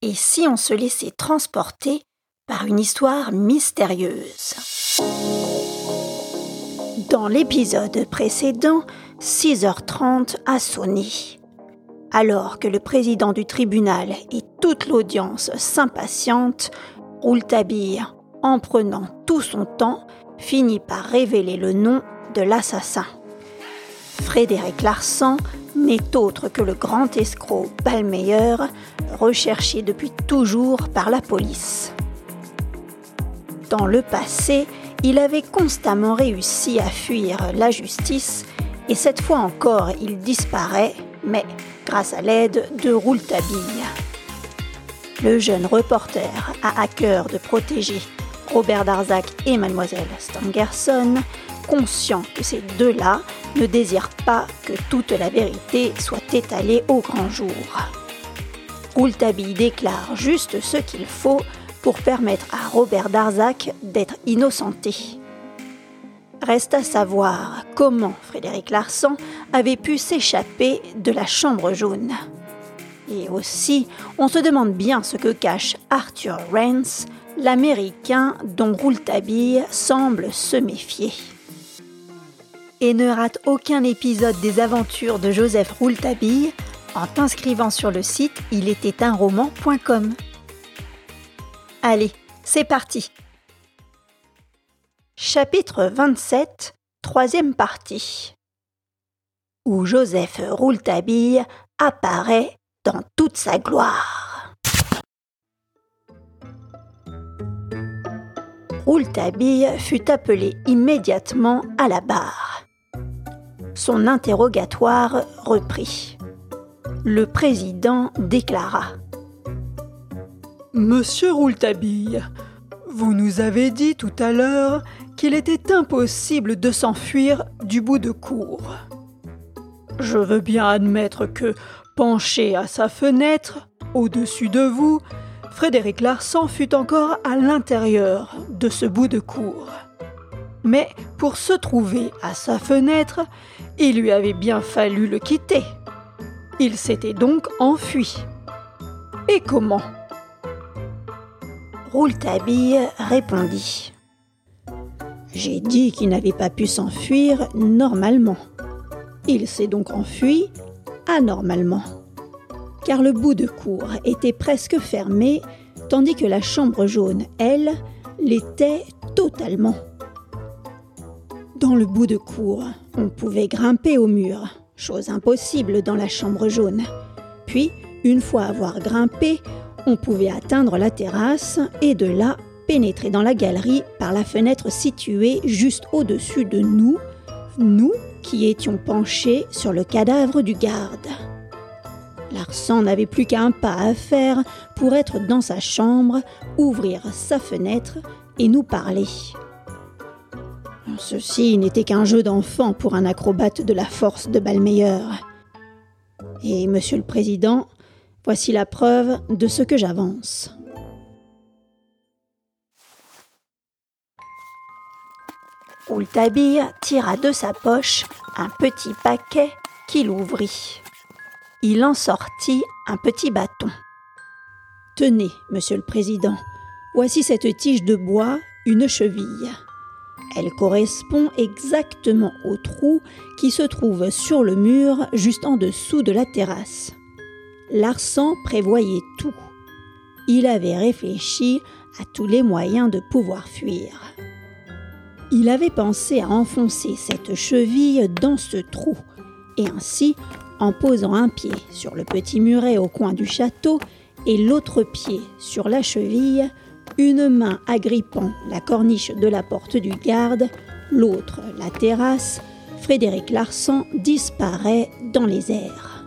Et si on se laissait transporter par une histoire mystérieuse? Dans l'épisode précédent, 6h30 a sonné. Alors que le président du tribunal et toute l'audience s'impatientent, Rouletabille, en prenant tout son temps, finit par révéler le nom de l'assassin. Frédéric Larsan n'est autre que le grand escroc Ballmeyer, recherché depuis toujours par la police. Dans le passé, il avait constamment réussi à fuir la justice et cette fois encore il disparaît, mais grâce à l'aide de Rouletabille. Le jeune reporter a à cœur de protéger Robert Darzac et mademoiselle Stangerson, conscient que ces deux-là ne désirent pas que toute la vérité soit étalée au grand jour. Rouletabille déclare juste ce qu'il faut pour permettre à Robert Darzac d'être innocenté. Reste à savoir comment Frédéric Larsan avait pu s'échapper de la chambre jaune. Et aussi, on se demande bien ce que cache Arthur Rance, l'Américain dont Rouletabille semble se méfier. Et ne rate aucun épisode des aventures de Joseph Rouletabille en t'inscrivant sur le site il était un roman.com. Allez, c'est parti. Chapitre 27, troisième partie. Où Joseph Rouletabille apparaît dans toute sa gloire. Rouletabille fut appelé immédiatement à la barre. Son interrogatoire reprit. Le président déclara Monsieur Rouletabille, vous nous avez dit tout à l'heure qu'il était impossible de s'enfuir du bout de cour. Je veux bien admettre que, penché à sa fenêtre, au-dessus de vous, Frédéric Larsan fut encore à l'intérieur de ce bout de cour. Mais pour se trouver à sa fenêtre, il lui avait bien fallu le quitter. Il s'était donc enfui. Et comment? Rouletabille répondit. J'ai dit qu'il n'avait pas pu s'enfuir normalement. Il s'est donc enfui anormalement. Car le bout de cour était presque fermé, tandis que la chambre jaune, elle, l'était totalement. Dans le bout de cour, on pouvait grimper au mur, chose impossible dans la chambre jaune. Puis, une fois avoir grimpé, on pouvait atteindre la terrasse et de là pénétrer dans la galerie par la fenêtre située juste au-dessus de nous, nous qui étions penchés sur le cadavre du garde. Larsan n'avait plus qu'un pas à faire pour être dans sa chambre, ouvrir sa fenêtre et nous parler. Ceci n'était qu'un jeu d'enfant pour un acrobate de la force de Balmeyer. Et, monsieur le Président, voici la preuve de ce que j'avance. Rouletabille tira de sa poche un petit paquet qu'il ouvrit. Il en sortit un petit bâton. Tenez, monsieur le président, voici cette tige de bois, une cheville. Elle correspond exactement au trou qui se trouve sur le mur juste en dessous de la terrasse. Larsan prévoyait tout. Il avait réfléchi à tous les moyens de pouvoir fuir. Il avait pensé à enfoncer cette cheville dans ce trou, et ainsi, en posant un pied sur le petit muret au coin du château et l'autre pied sur la cheville, une main agrippant la corniche de la porte du garde, l'autre la terrasse, Frédéric Larsan disparaît dans les airs.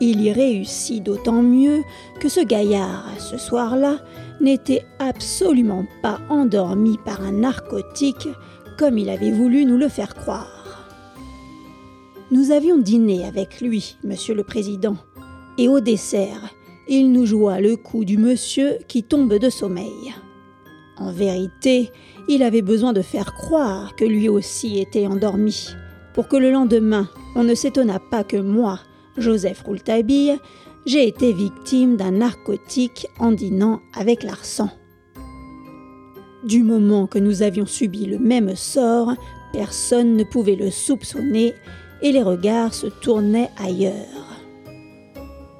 Il y réussit d'autant mieux que ce gaillard, ce soir-là, n'était absolument pas endormi par un narcotique comme il avait voulu nous le faire croire. Nous avions dîné avec lui, monsieur le président, et au dessert, il nous joua le coup du monsieur qui tombe de sommeil. En vérité, il avait besoin de faire croire que lui aussi était endormi, pour que le lendemain, on ne s'étonnât pas que moi, Joseph Rouletabille, j'ai été victime d'un narcotique en dînant avec Larsan. Du moment que nous avions subi le même sort, personne ne pouvait le soupçonner et les regards se tournaient ailleurs.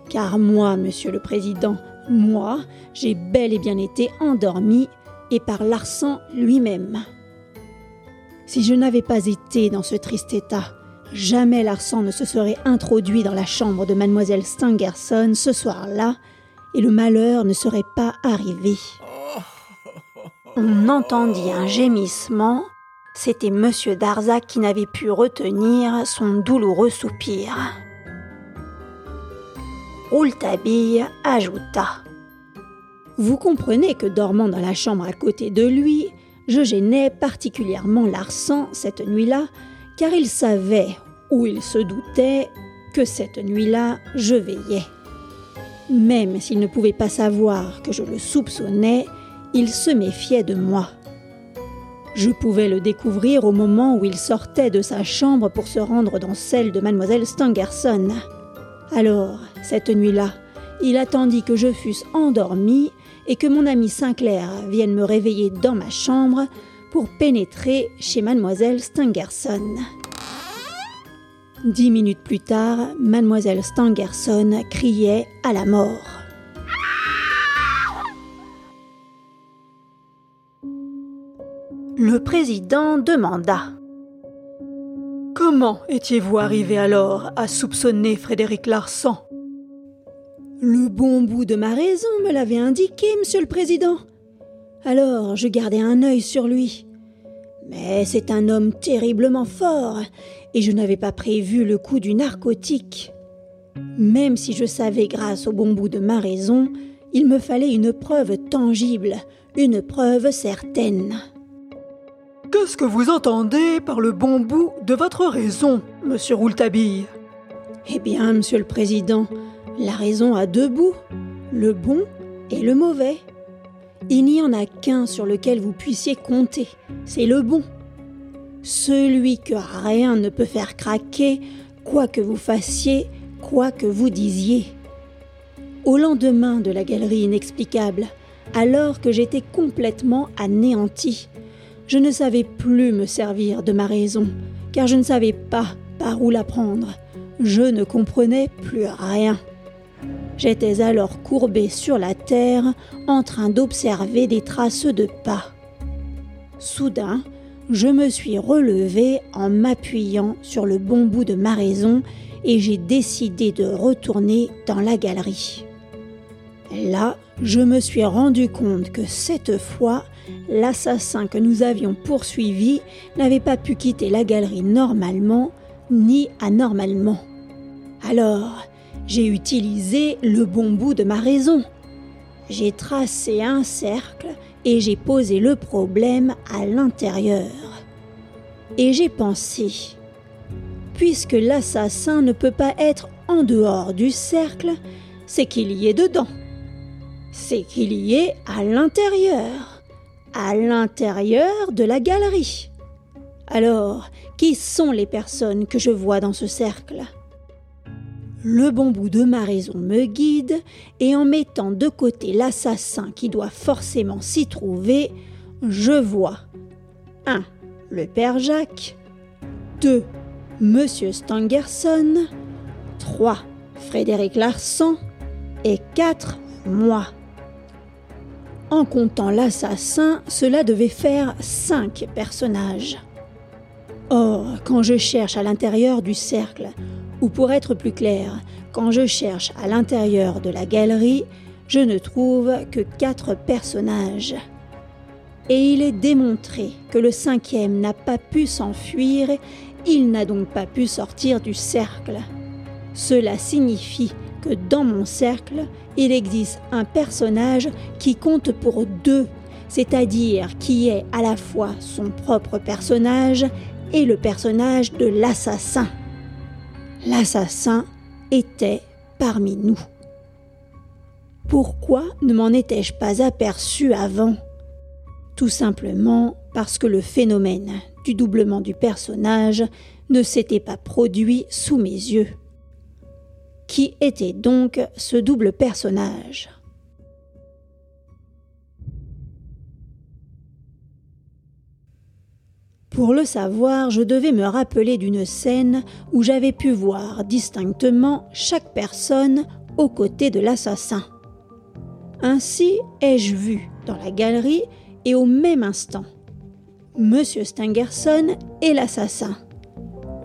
Car moi, monsieur le président, moi, j'ai bel et bien été endormi et par Larsan lui-même. Si je n'avais pas été dans ce triste état, jamais Larsan ne se serait introduit dans la chambre de mademoiselle Stangerson ce soir-là, et le malheur ne serait pas arrivé. On entendit un gémissement. C'était monsieur Darzac qui n'avait pu retenir son douloureux soupir. Rouletabille ajouta Vous comprenez que dormant dans la chambre à côté de lui, je gênais particulièrement Larsan cette nuit-là, car il savait, ou il se doutait, que cette nuit-là, je veillais. Même s'il ne pouvait pas savoir que je le soupçonnais, il se méfiait de moi. Je pouvais le découvrir au moment où il sortait de sa chambre pour se rendre dans celle de mademoiselle Stangerson. Alors, cette nuit-là, il attendit que je fusse endormi et que mon ami Sinclair vienne me réveiller dans ma chambre pour pénétrer chez mademoiselle Stangerson. Dix minutes plus tard, mademoiselle Stangerson criait à la mort. Le président demanda Comment étiez-vous arrivé alors à soupçonner Frédéric Larsan? Le bon bout de ma raison me l'avait indiqué, monsieur le président. Alors je gardais un œil sur lui. Mais c'est un homme terriblement fort, et je n'avais pas prévu le coup du narcotique. Même si je savais grâce au bon bout de ma raison, il me fallait une preuve tangible, une preuve certaine. Qu'est-ce que vous entendez par le bon bout de votre raison, monsieur Rouletabille Eh bien, monsieur le président, la raison a deux bouts, le bon et le mauvais. Il n'y en a qu'un sur lequel vous puissiez compter, c'est le bon. Celui que rien ne peut faire craquer, quoi que vous fassiez, quoi que vous disiez. Au lendemain de la galerie inexplicable, alors que j'étais complètement anéanti, je ne savais plus me servir de ma raison, car je ne savais pas par où la prendre. Je ne comprenais plus rien. J'étais alors courbé sur la terre en train d'observer des traces de pas. Soudain, je me suis relevé en m'appuyant sur le bon bout de ma raison et j'ai décidé de retourner dans la galerie. Là, je me suis rendu compte que cette fois, l'assassin que nous avions poursuivi n'avait pas pu quitter la galerie normalement ni anormalement. Alors, j'ai utilisé le bon bout de ma raison. J'ai tracé un cercle et j'ai posé le problème à l'intérieur. Et j'ai pensé, puisque l'assassin ne peut pas être en dehors du cercle, c'est qu'il y est dedans. C'est qu'il y est à l'intérieur à l'intérieur de la galerie. Alors, qui sont les personnes que je vois dans ce cercle? Le bon bout de ma raison me guide, et en mettant de côté l'assassin qui doit forcément s'y trouver, je vois 1. Le père Jacques 2. Monsieur Stangerson 3. Frédéric Larsan et 4. Moi. En comptant l'assassin, cela devait faire cinq personnages. Or, quand je cherche à l'intérieur du cercle, ou pour être plus clair, quand je cherche à l'intérieur de la galerie, je ne trouve que quatre personnages. Et il est démontré que le cinquième n'a pas pu s'enfuir, il n'a donc pas pu sortir du cercle. Cela signifie dans mon cercle, il existe un personnage qui compte pour deux, c'est-à-dire qui est à la fois son propre personnage et le personnage de l'assassin. L'assassin était parmi nous. Pourquoi ne m'en étais-je pas aperçu avant? Tout simplement parce que le phénomène du doublement du personnage ne s'était pas produit sous mes yeux. Qui était donc ce double personnage Pour le savoir, je devais me rappeler d'une scène où j'avais pu voir distinctement chaque personne aux côtés de l'assassin. Ainsi ai-je vu dans la galerie et au même instant Monsieur Stangerson et l'assassin,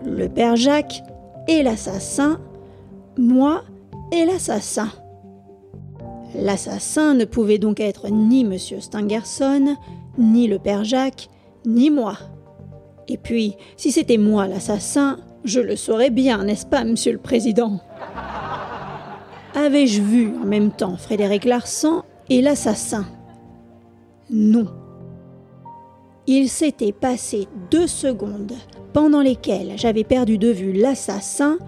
le père Jacques et l'assassin, moi et l'assassin. L'assassin ne pouvait donc être ni Monsieur Stangerson, ni le père Jacques, ni moi. Et puis, si c'était moi l'assassin, je le saurais bien, n'est-ce pas, Monsieur le Président? Avais-je vu en même temps Frédéric Larsan et l'assassin? Non. Il s'était passé deux secondes pendant lesquelles j'avais perdu de vue l'assassin,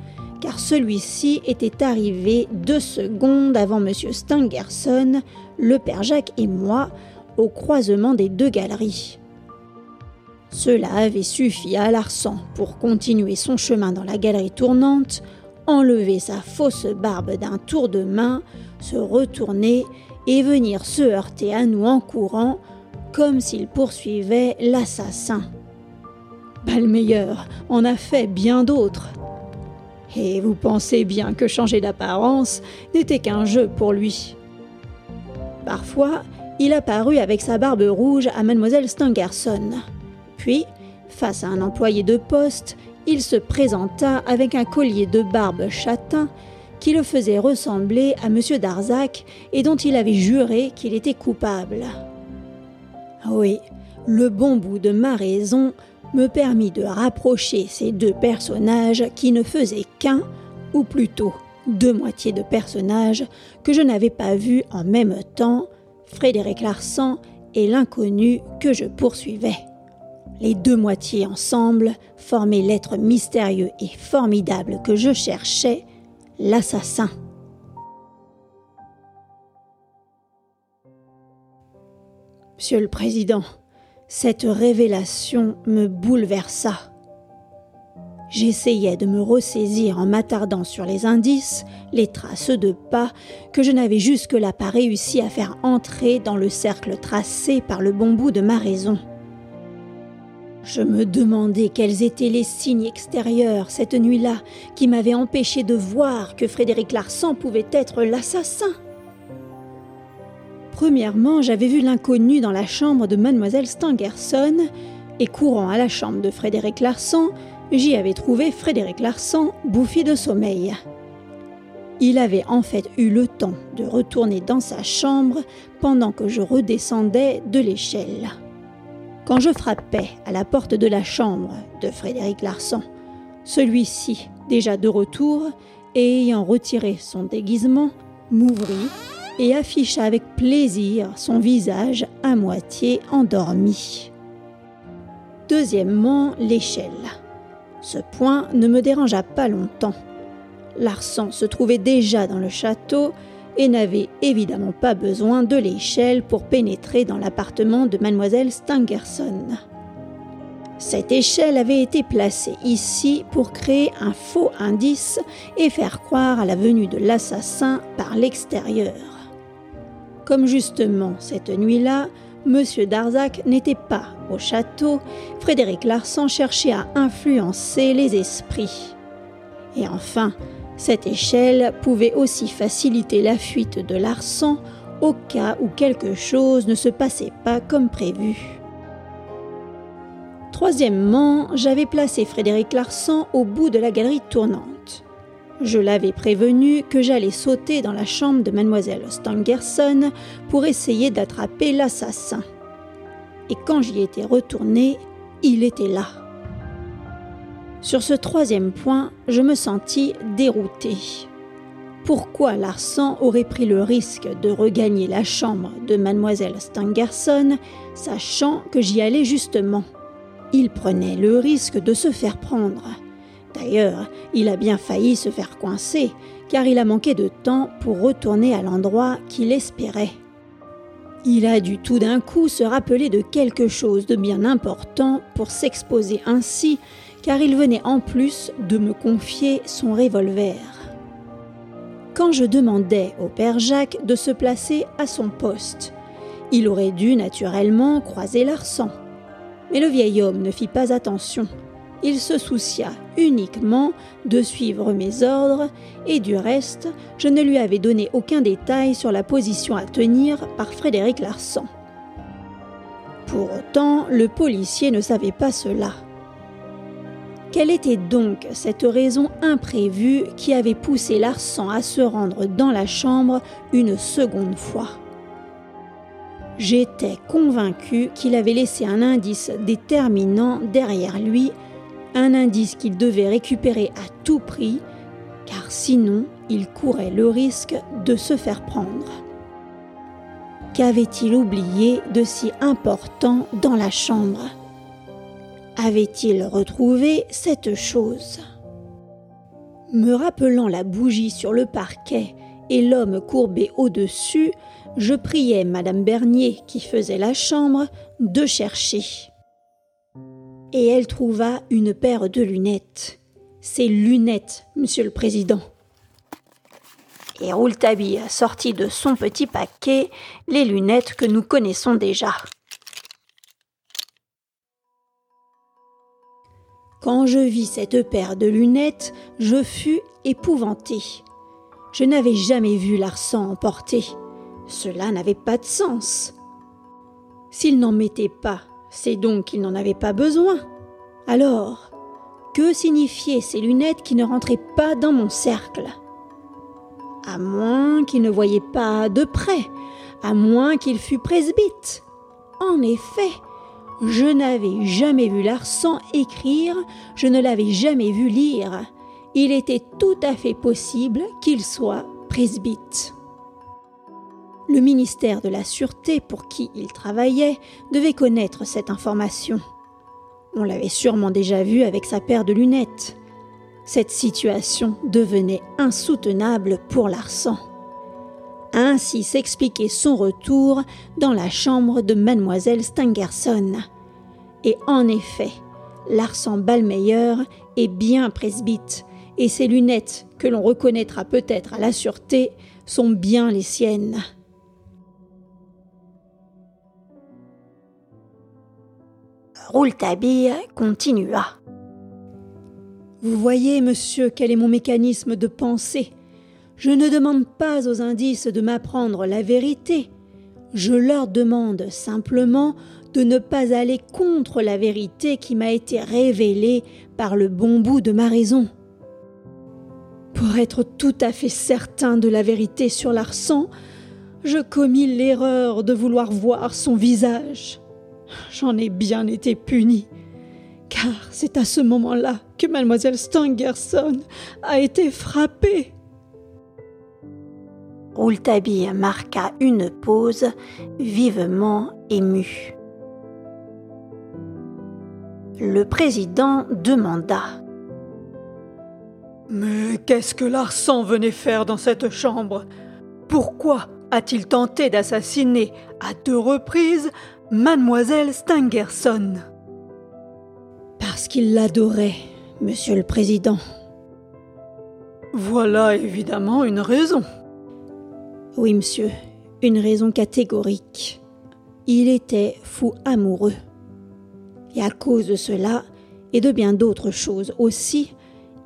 car celui-ci était arrivé deux secondes avant M. Stangerson, le père Jacques et moi, au croisement des deux galeries. Cela avait suffi à Larsan pour continuer son chemin dans la galerie tournante, enlever sa fausse barbe d'un tour de main, se retourner et venir se heurter à nous en courant, comme s'il poursuivait l'assassin. Balmeilleur en a fait bien d'autres. Et vous pensez bien que changer d'apparence n'était qu'un jeu pour lui. Parfois, il apparut avec sa barbe rouge à mademoiselle Stangerson. Puis, face à un employé de poste, il se présenta avec un collier de barbe châtain qui le faisait ressembler à M. Darzac et dont il avait juré qu'il était coupable. Oui, le bon bout de ma raison me permit de rapprocher ces deux personnages qui ne faisaient qu'un, ou plutôt deux moitiés de personnages que je n'avais pas vus en même temps, Frédéric Larsan et l'inconnu que je poursuivais. Les deux moitiés ensemble formaient l'être mystérieux et formidable que je cherchais, l'assassin. Monsieur le Président, cette révélation me bouleversa. J'essayais de me ressaisir en m'attardant sur les indices, les traces de pas que je n'avais jusque-là pas réussi à faire entrer dans le cercle tracé par le bon bout de ma raison. Je me demandais quels étaient les signes extérieurs cette nuit-là qui m'avaient empêché de voir que Frédéric Larsan pouvait être l'assassin. Premièrement, j'avais vu l'inconnu dans la chambre de mademoiselle Stangerson, et courant à la chambre de Frédéric Larsan, j'y avais trouvé Frédéric Larsan bouffi de sommeil. Il avait en fait eu le temps de retourner dans sa chambre pendant que je redescendais de l'échelle. Quand je frappais à la porte de la chambre de Frédéric Larsan, celui-ci, déjà de retour et ayant retiré son déguisement, m'ouvrit et afficha avec plaisir son visage à moitié endormi. Deuxièmement, l'échelle. Ce point ne me dérangea pas longtemps. Larsan se trouvait déjà dans le château et n'avait évidemment pas besoin de l'échelle pour pénétrer dans l'appartement de mademoiselle Stangerson. Cette échelle avait été placée ici pour créer un faux indice et faire croire à la venue de l'assassin par l'extérieur. Comme justement cette nuit-là, M. Darzac n'était pas au château, Frédéric Larsan cherchait à influencer les esprits. Et enfin, cette échelle pouvait aussi faciliter la fuite de l'arsan au cas où quelque chose ne se passait pas comme prévu. Troisièmement, j'avais placé Frédéric Larsan au bout de la galerie tournante. Je l'avais prévenu que j'allais sauter dans la chambre de mademoiselle Stangerson pour essayer d'attraper l'assassin. Et quand j'y étais retourné, il était là. Sur ce troisième point, je me sentis dérouté. Pourquoi Larsan aurait pris le risque de regagner la chambre de mademoiselle Stangerson, sachant que j'y allais justement? Il prenait le risque de se faire prendre. D'ailleurs, il a bien failli se faire coincer, car il a manqué de temps pour retourner à l'endroit qu'il espérait. Il a dû tout d'un coup se rappeler de quelque chose de bien important pour s'exposer ainsi car il venait en plus de me confier son revolver. quand je demandais au père Jacques de se placer à son poste. Il aurait dû naturellement croiser Larsan. Mais le vieil homme ne fit pas attention. Il se soucia uniquement de suivre mes ordres et du reste, je ne lui avais donné aucun détail sur la position à tenir par Frédéric Larsan. Pour autant, le policier ne savait pas cela. Quelle était donc cette raison imprévue qui avait poussé Larsan à se rendre dans la chambre une seconde fois? J'étais convaincu qu'il avait laissé un indice déterminant derrière lui, un indice qu'il devait récupérer à tout prix, car sinon il courait le risque de se faire prendre. Qu'avait-il oublié de si important dans la chambre? Avait-il retrouvé cette chose? Me rappelant la bougie sur le parquet et l'homme courbé au-dessus, je priai Madame Bernier, qui faisait la chambre, de chercher. Et elle trouva une paire de lunettes. Ces lunettes, Monsieur le Président. Et Rouletabille sortit de son petit paquet les lunettes que nous connaissons déjà. Quand je vis cette paire de lunettes, je fus épouvanté. Je n'avais jamais vu Larsan emporter. Cela n'avait pas de sens. S'il n'en mettait pas, c'est donc qu'il n'en avait pas besoin. Alors, que signifiaient ces lunettes qui ne rentraient pas dans mon cercle? À moins qu'il ne voyait pas de près, à moins qu'il fût presbyte. En effet, je n'avais jamais vu Larsan écrire, je ne l'avais jamais vu lire. Il était tout à fait possible qu'il soit presbyte. Le ministère de la Sûreté pour qui il travaillait devait connaître cette information. On l'avait sûrement déjà vu avec sa paire de lunettes. Cette situation devenait insoutenable pour Larsan. Ainsi s'expliquait son retour dans la chambre de mademoiselle Stangerson. Et en effet, Larsan Ballmeyer est bien presbyte, et ses lunettes, que l'on reconnaîtra peut-être à la sûreté, sont bien les siennes. Rouletabille continua. Vous voyez, monsieur, quel est mon mécanisme de pensée. Je ne demande pas aux indices de m'apprendre la vérité. Je leur demande simplement de ne pas aller contre la vérité qui m'a été révélée par le bon bout de ma raison. Pour être tout à fait certain de la vérité sur Larsan, je commis l'erreur de vouloir voir son visage. J'en ai bien été puni, car c'est à ce moment-là que mademoiselle Stangerson a été frappée. Rouletabille marqua une pause vivement émue. Le président demanda Mais qu'est-ce que Larsan venait faire dans cette chambre? Pourquoi a-t-il tenté d'assassiner à deux reprises mademoiselle Stangerson Parce qu'il l'adorait, monsieur le président. Voilà évidemment une raison. Oui, monsieur, une raison catégorique. Il était fou amoureux. Et à cause de cela, et de bien d'autres choses aussi,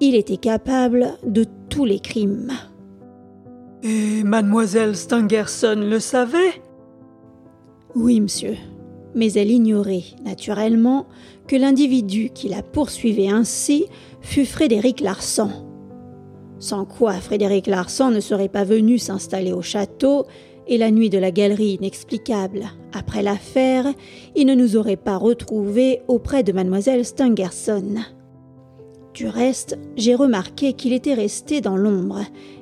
il était capable de tous les crimes. Et mademoiselle Stangerson le savait? Oui, monsieur. Mais elle ignorait, naturellement, que l'individu qui la poursuivait ainsi fut Frédéric Larsan sans quoi Frédéric Larsan ne serait pas venu s'installer au château, et la nuit de la galerie inexplicable, après l'affaire, il ne nous aurait pas retrouvés auprès de mademoiselle Stangerson. Du reste, j'ai remarqué qu'il était resté dans l'ombre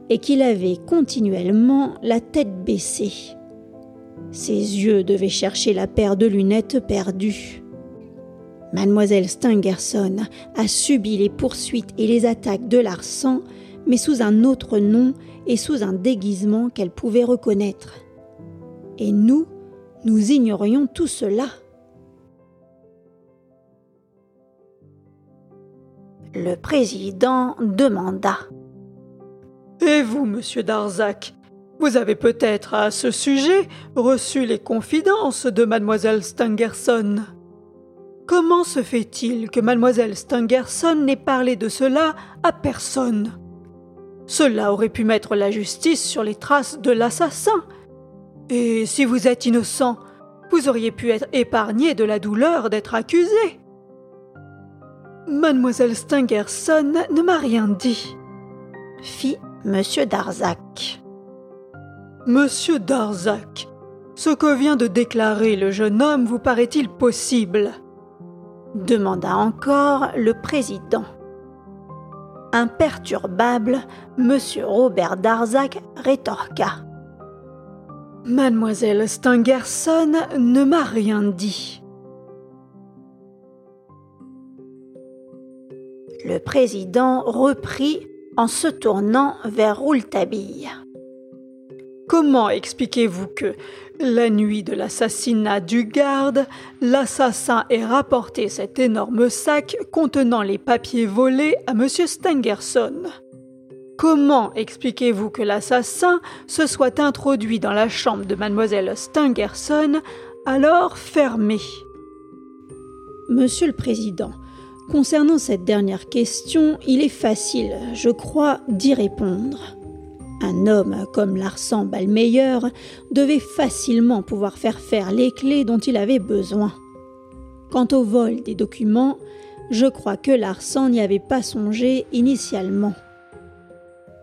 et qu'il avait continuellement la tête baissée. Ses yeux devaient chercher la paire de lunettes perdues. Mademoiselle Stangerson a subi les poursuites et les attaques de Larsan mais sous un autre nom et sous un déguisement qu'elle pouvait reconnaître. Et nous, nous ignorions tout cela. Le président demanda Et vous, monsieur Darzac, vous avez peut-être à ce sujet reçu les confidences de mademoiselle Stangerson. Comment se fait-il que mademoiselle Stangerson n'ait parlé de cela à personne? Cela aurait pu mettre la justice sur les traces de l'assassin. Et si vous êtes innocent, vous auriez pu être épargné de la douleur d'être accusé. Mademoiselle Stangerson ne m'a rien dit, fit Monsieur Darzac. Monsieur Darzac, ce que vient de déclarer le jeune homme vous paraît-il possible? demanda encore le président. Imperturbable, Monsieur Robert Darzac rétorqua. Mademoiselle Stangerson ne m'a rien dit. Le président reprit en se tournant vers Rouletabille. Comment expliquez-vous que, la nuit de l'assassinat du garde, l'assassin ait rapporté cet énorme sac contenant les papiers volés à M. Stangerson Comment expliquez-vous que l'assassin se soit introduit dans la chambre de mademoiselle Stangerson, alors fermée? Monsieur le Président, concernant cette dernière question, il est facile, je crois, d'y répondre. Un homme comme Larsan Balmeyer devait facilement pouvoir faire faire les clés dont il avait besoin. Quant au vol des documents, je crois que Larsan n'y avait pas songé initialement.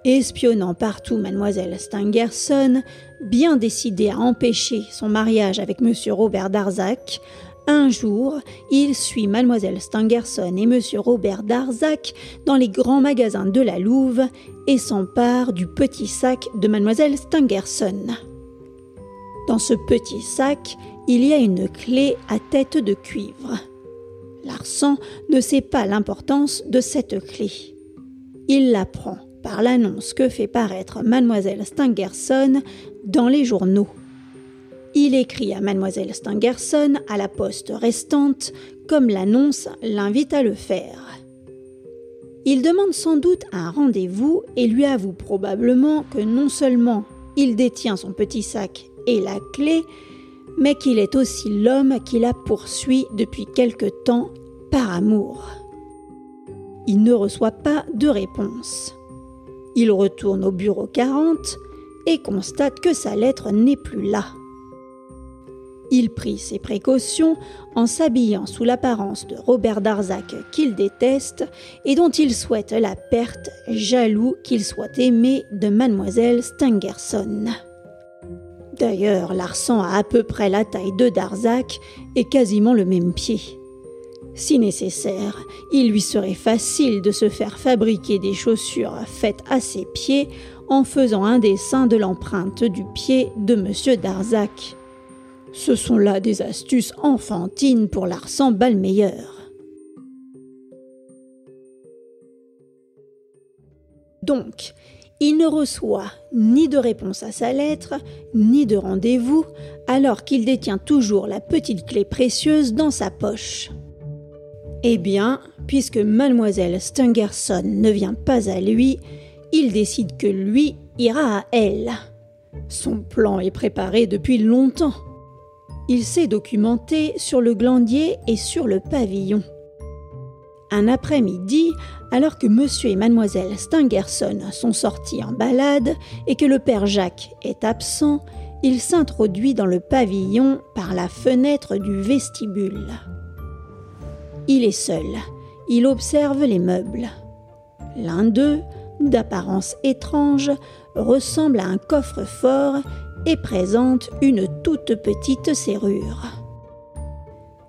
Espionnant partout mademoiselle Stangerson, bien décidé à empêcher son mariage avec M. Robert Darzac, un jour, il suit mademoiselle Stangerson et monsieur Robert Darzac dans les grands magasins de la Louve et s'empare du petit sac de mademoiselle Stangerson. Dans ce petit sac, il y a une clé à tête de cuivre. Larsan ne sait pas l'importance de cette clé. Il l'apprend par l'annonce que fait paraître mademoiselle Stangerson dans les journaux. Il écrit à mademoiselle Stangerson à la poste restante, comme l'annonce l'invite à le faire. Il demande sans doute un rendez-vous et lui avoue probablement que non seulement il détient son petit sac et la clé, mais qu'il est aussi l'homme qui la poursuit depuis quelque temps par amour. Il ne reçoit pas de réponse. Il retourne au bureau 40 et constate que sa lettre n'est plus là. Il prit ses précautions en s'habillant sous l'apparence de Robert Darzac qu'il déteste et dont il souhaite la perte, jaloux qu'il soit aimé de mademoiselle Stangerson. D'ailleurs, Larsan a à peu près la taille de Darzac et quasiment le même pied. Si nécessaire, il lui serait facile de se faire fabriquer des chaussures faites à ses pieds en faisant un dessin de l'empreinte du pied de M. Darzac. Ce sont là des astuces enfantines pour l'Arsan Balmeyer. Donc, il ne reçoit ni de réponse à sa lettre, ni de rendez-vous, alors qu'il détient toujours la petite clé précieuse dans sa poche. Eh bien, puisque mademoiselle Stangerson ne vient pas à lui, il décide que lui ira à elle. Son plan est préparé depuis longtemps. Il s'est documenté sur le glandier et sur le pavillon. Un après-midi, alors que monsieur et mademoiselle Stangerson sont sortis en balade et que le père Jacques est absent, il s'introduit dans le pavillon par la fenêtre du vestibule. Il est seul. Il observe les meubles. L'un d'eux, d'apparence étrange, ressemble à un coffre-fort et présente une toute petite serrure.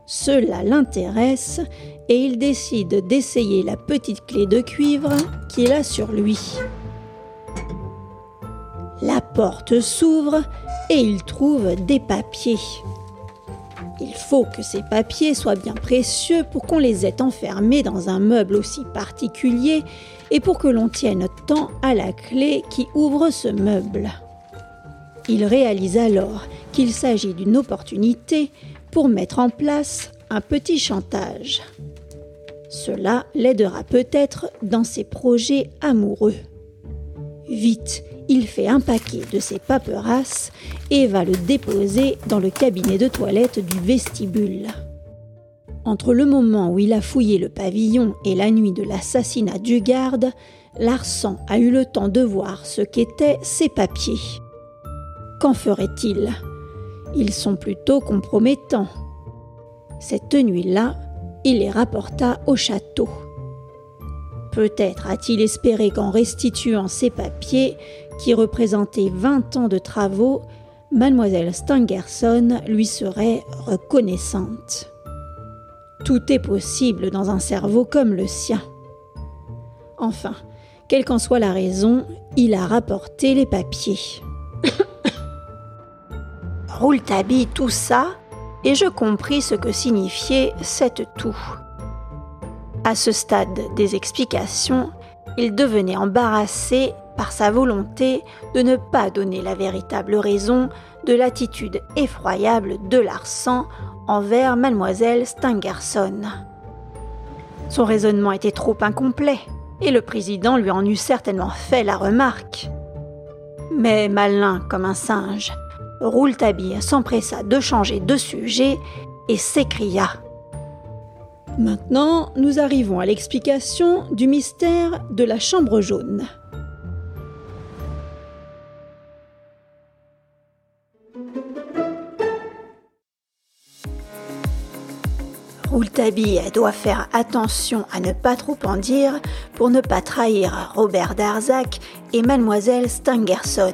Cela l'intéresse et il décide d'essayer la petite clé de cuivre qu'il a sur lui. La porte s'ouvre et il trouve des papiers. Il faut que ces papiers soient bien précieux pour qu'on les ait enfermés dans un meuble aussi particulier et pour que l'on tienne tant à la clé qui ouvre ce meuble. Il réalise alors qu'il s'agit d'une opportunité pour mettre en place un petit chantage. Cela l'aidera peut-être dans ses projets amoureux. Vite, il fait un paquet de ses paperasses et va le déposer dans le cabinet de toilette du vestibule. Entre le moment où il a fouillé le pavillon et la nuit de l'assassinat du garde, Larsan a eu le temps de voir ce qu'étaient ces papiers. Qu'en ferait-il? Ils sont plutôt compromettants. Cette nuit-là, il les rapporta au château. Peut-être a-t-il espéré qu'en restituant ces papiers, qui représentaient vingt ans de travaux, mademoiselle Stangerson lui serait reconnaissante. Tout est possible dans un cerveau comme le sien. Enfin, quelle qu'en soit la raison, il a rapporté les papiers. Rouletabille tout ça, et je compris ce que signifiait cette toux. À ce stade des explications, il devenait embarrassé par sa volonté de ne pas donner la véritable raison de l'attitude effroyable de Larsan envers mademoiselle Stangerson. Son raisonnement était trop incomplet, et le président lui en eût certainement fait la remarque. Mais malin comme un singe, Rouletabille s'empressa de changer de sujet et s'écria Maintenant, nous arrivons à l'explication du mystère de la chambre jaune. Rouletabille doit faire attention à ne pas trop en dire pour ne pas trahir Robert Darzac et mademoiselle Stangerson.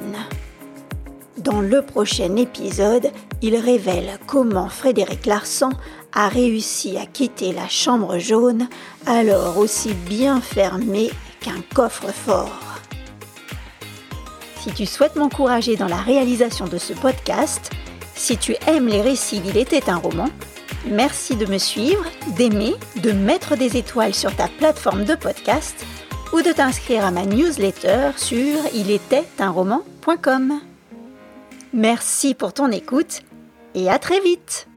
Dans le prochain épisode, il révèle comment Frédéric Larsan a réussi à quitter la chambre jaune, alors aussi bien fermée qu'un coffre-fort. Si tu souhaites m'encourager dans la réalisation de ce podcast, si tu aimes les récits d'Il était un roman, Merci de me suivre, d'aimer, de mettre des étoiles sur ta plateforme de podcast ou de t'inscrire à ma newsletter sur roman.com Merci pour ton écoute et à très vite